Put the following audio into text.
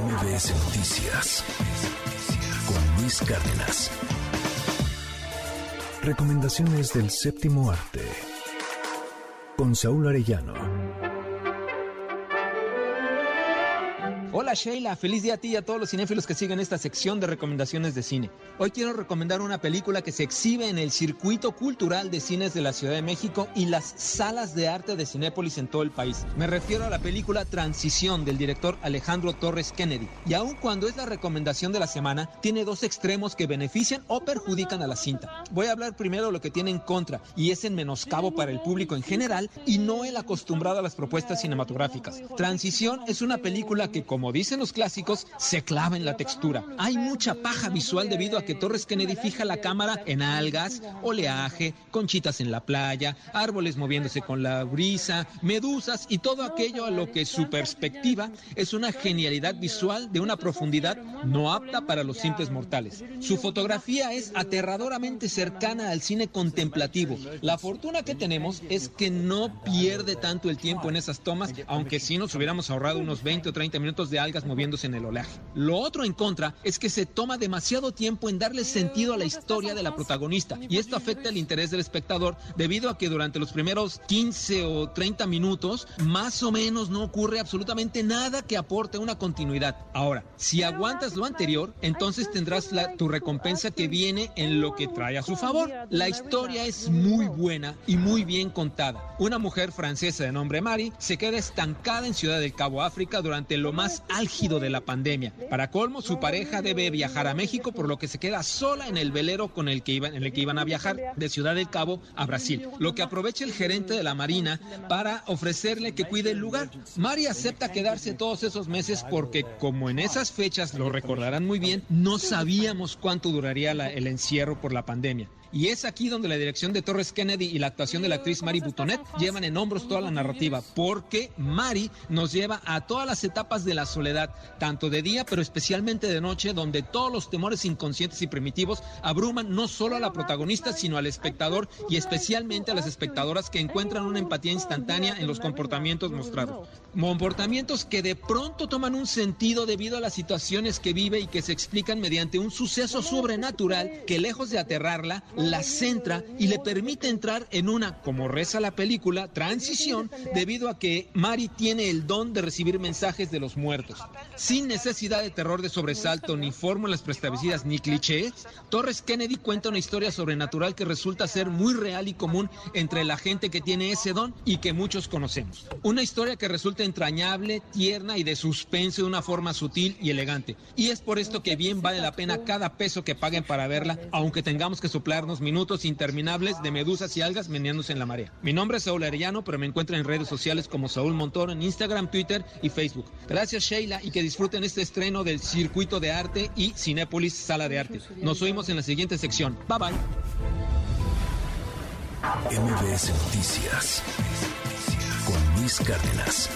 MBS Noticias con Luis Cárdenas. Recomendaciones del séptimo arte con Saúl Arellano. Hola Sheila, feliz día a ti y a todos los cinéfilos que siguen esta sección de recomendaciones de cine. Hoy quiero recomendar una película que se exhibe en el circuito cultural de cines de la Ciudad de México y las salas de arte de Cinépolis en todo el país. Me refiero a la película Transición del director Alejandro Torres Kennedy. Y aun cuando es la recomendación de la semana, tiene dos extremos que benefician o perjudican a la cinta. Voy a hablar primero lo que tiene en contra y es en menoscabo para el público en general y no el acostumbrado a las propuestas cinematográficas. Transición es una película que como como dicen los clásicos, se clava en la textura. Hay mucha paja visual debido a que Torres Kennedy fija la cámara en algas, oleaje, conchitas en la playa, árboles moviéndose con la brisa, medusas y todo aquello a lo que su perspectiva es una genialidad visual de una profundidad no apta para los simples mortales. Su fotografía es aterradoramente cercana al cine contemplativo. La fortuna que tenemos es que no pierde tanto el tiempo en esas tomas, aunque sí nos hubiéramos ahorrado unos 20 o 30 minutos de de algas moviéndose en el oleaje. Lo otro en contra es que se toma demasiado tiempo en darle sentido a la historia de la protagonista y esto afecta el interés del espectador debido a que durante los primeros 15 o 30 minutos más o menos no ocurre absolutamente nada que aporte una continuidad. Ahora, si aguantas lo anterior, entonces tendrás la, tu recompensa que viene en lo que trae a su favor. La historia es muy buena y muy bien contada. Una mujer francesa de nombre Mari se queda estancada en Ciudad del Cabo, África, durante lo más álgido de la pandemia. Para colmo, su pareja debe viajar a México, por lo que se queda sola en el velero con el que iban, el que iban a viajar de Ciudad del Cabo a Brasil. Lo que aprovecha el gerente de la Marina para ofrecerle que cuide el lugar. Mari acepta quedarse todos esos meses porque, como en esas fechas lo recordarán muy bien, no sabíamos cuánto duraría el encierro por la pandemia. Y es aquí donde la dirección de Torres Kennedy y la actuación de la actriz Mari Butonet llevan en hombros toda la narrativa, porque Mari nos lleva a todas las etapas de la soledad, tanto de día, pero especialmente de noche, donde todos los temores inconscientes y primitivos abruman no solo a la protagonista, sino al espectador y especialmente a las espectadoras que encuentran una empatía instantánea en los comportamientos mostrados. Comportamientos que de pronto toman un sentido debido a las situaciones que vive y que se explican mediante un suceso sobrenatural que lejos de aterrarla, la centra y le permite entrar en una, como reza la película, transición debido a que Mari tiene el don de recibir mensajes de los muertos. Sin necesidad de terror de sobresalto, ni fórmulas preestablecidas, ni clichés, Torres Kennedy cuenta una historia sobrenatural que resulta ser muy real y común entre la gente que tiene ese don y que muchos conocemos. Una historia que resulta entrañable, tierna y de suspense de una forma sutil y elegante. Y es por esto que bien vale la pena cada peso que paguen para verla, aunque tengamos que soplarnos minutos interminables de medusas y algas meneándose en la marea. Mi nombre es Saúl Arellano, pero me encuentran en redes sociales como Saúl Montoro en Instagram, Twitter y Facebook. Gracias Sheila y que disfruten este estreno del Circuito de Arte y Cinépolis Sala de Arte. Nos oímos en la siguiente sección. Bye bye. MBS Noticias con Luis Cárdenas.